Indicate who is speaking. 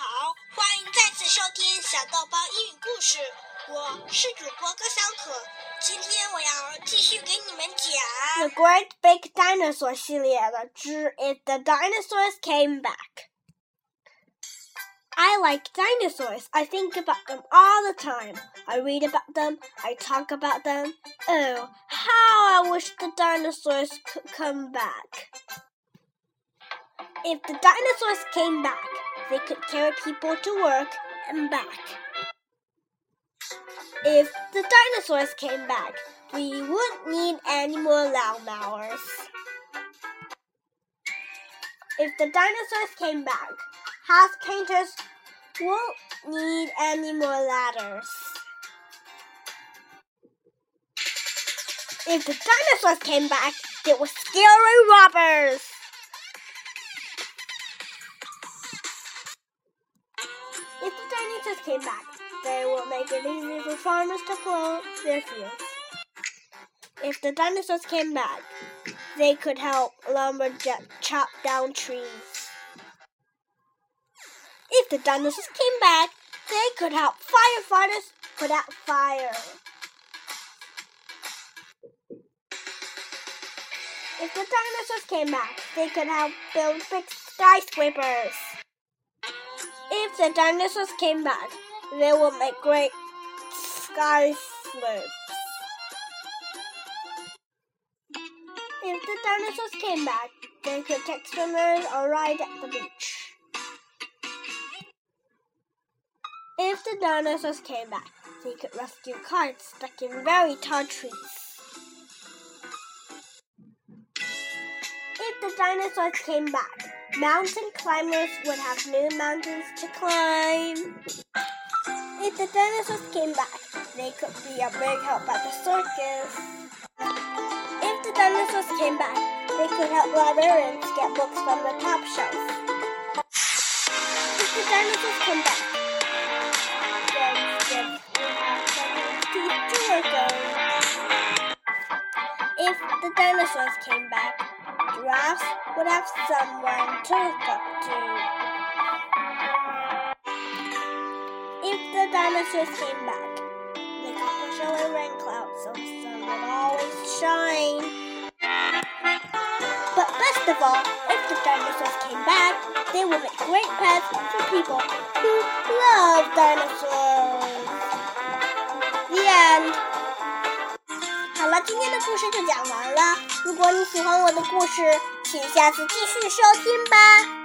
Speaker 1: 好，欢迎再次收听小豆包英语故事，我是主播高小可。今天我要继续给你们讲
Speaker 2: The Great Big Dinosaur 系列的之 If the Dinosaurs Came Back. I like dinosaurs. I think about them all the time. I read about them. I talk about them. Oh, how I wish the dinosaurs could come back. If the dinosaurs came back, they could carry people to work and back. If the dinosaurs came back, we wouldn't need any more lawnmowers. If the dinosaurs came back, house painters won't need any more ladders. If the dinosaurs came back, they were scary robbers. Dinosaurs came back, they will make it easy for farmers to plow their fields. If the dinosaurs came back, they could help lumberjack chop down trees. If the dinosaurs came back, they could help firefighters put out fire. If the dinosaurs came back, they could help build big skyscrapers. If the dinosaurs came back, they would make great sky slopes. If the dinosaurs came back, they could take swimmers or ride at the beach. If the dinosaurs came back, they could rescue carts stuck in very tall trees. If the dinosaurs came back, mountain climbers would have new mountains to climb. If the dinosaurs came back, they could be a big help at the circus. If the dinosaurs came back, they could help librarians get books from the top shelf. If the dinosaurs came back, then would have something to work. If the dinosaurs came back, giraffes would have someone to look up to. If the dinosaurs came back, they could push away rain clouds so the sun would always shine. But best of all, if the dinosaurs came back, they would make great pets for people who love dinosaurs. 故事就讲完了。如果你喜欢我的故事，请下次继续收听吧。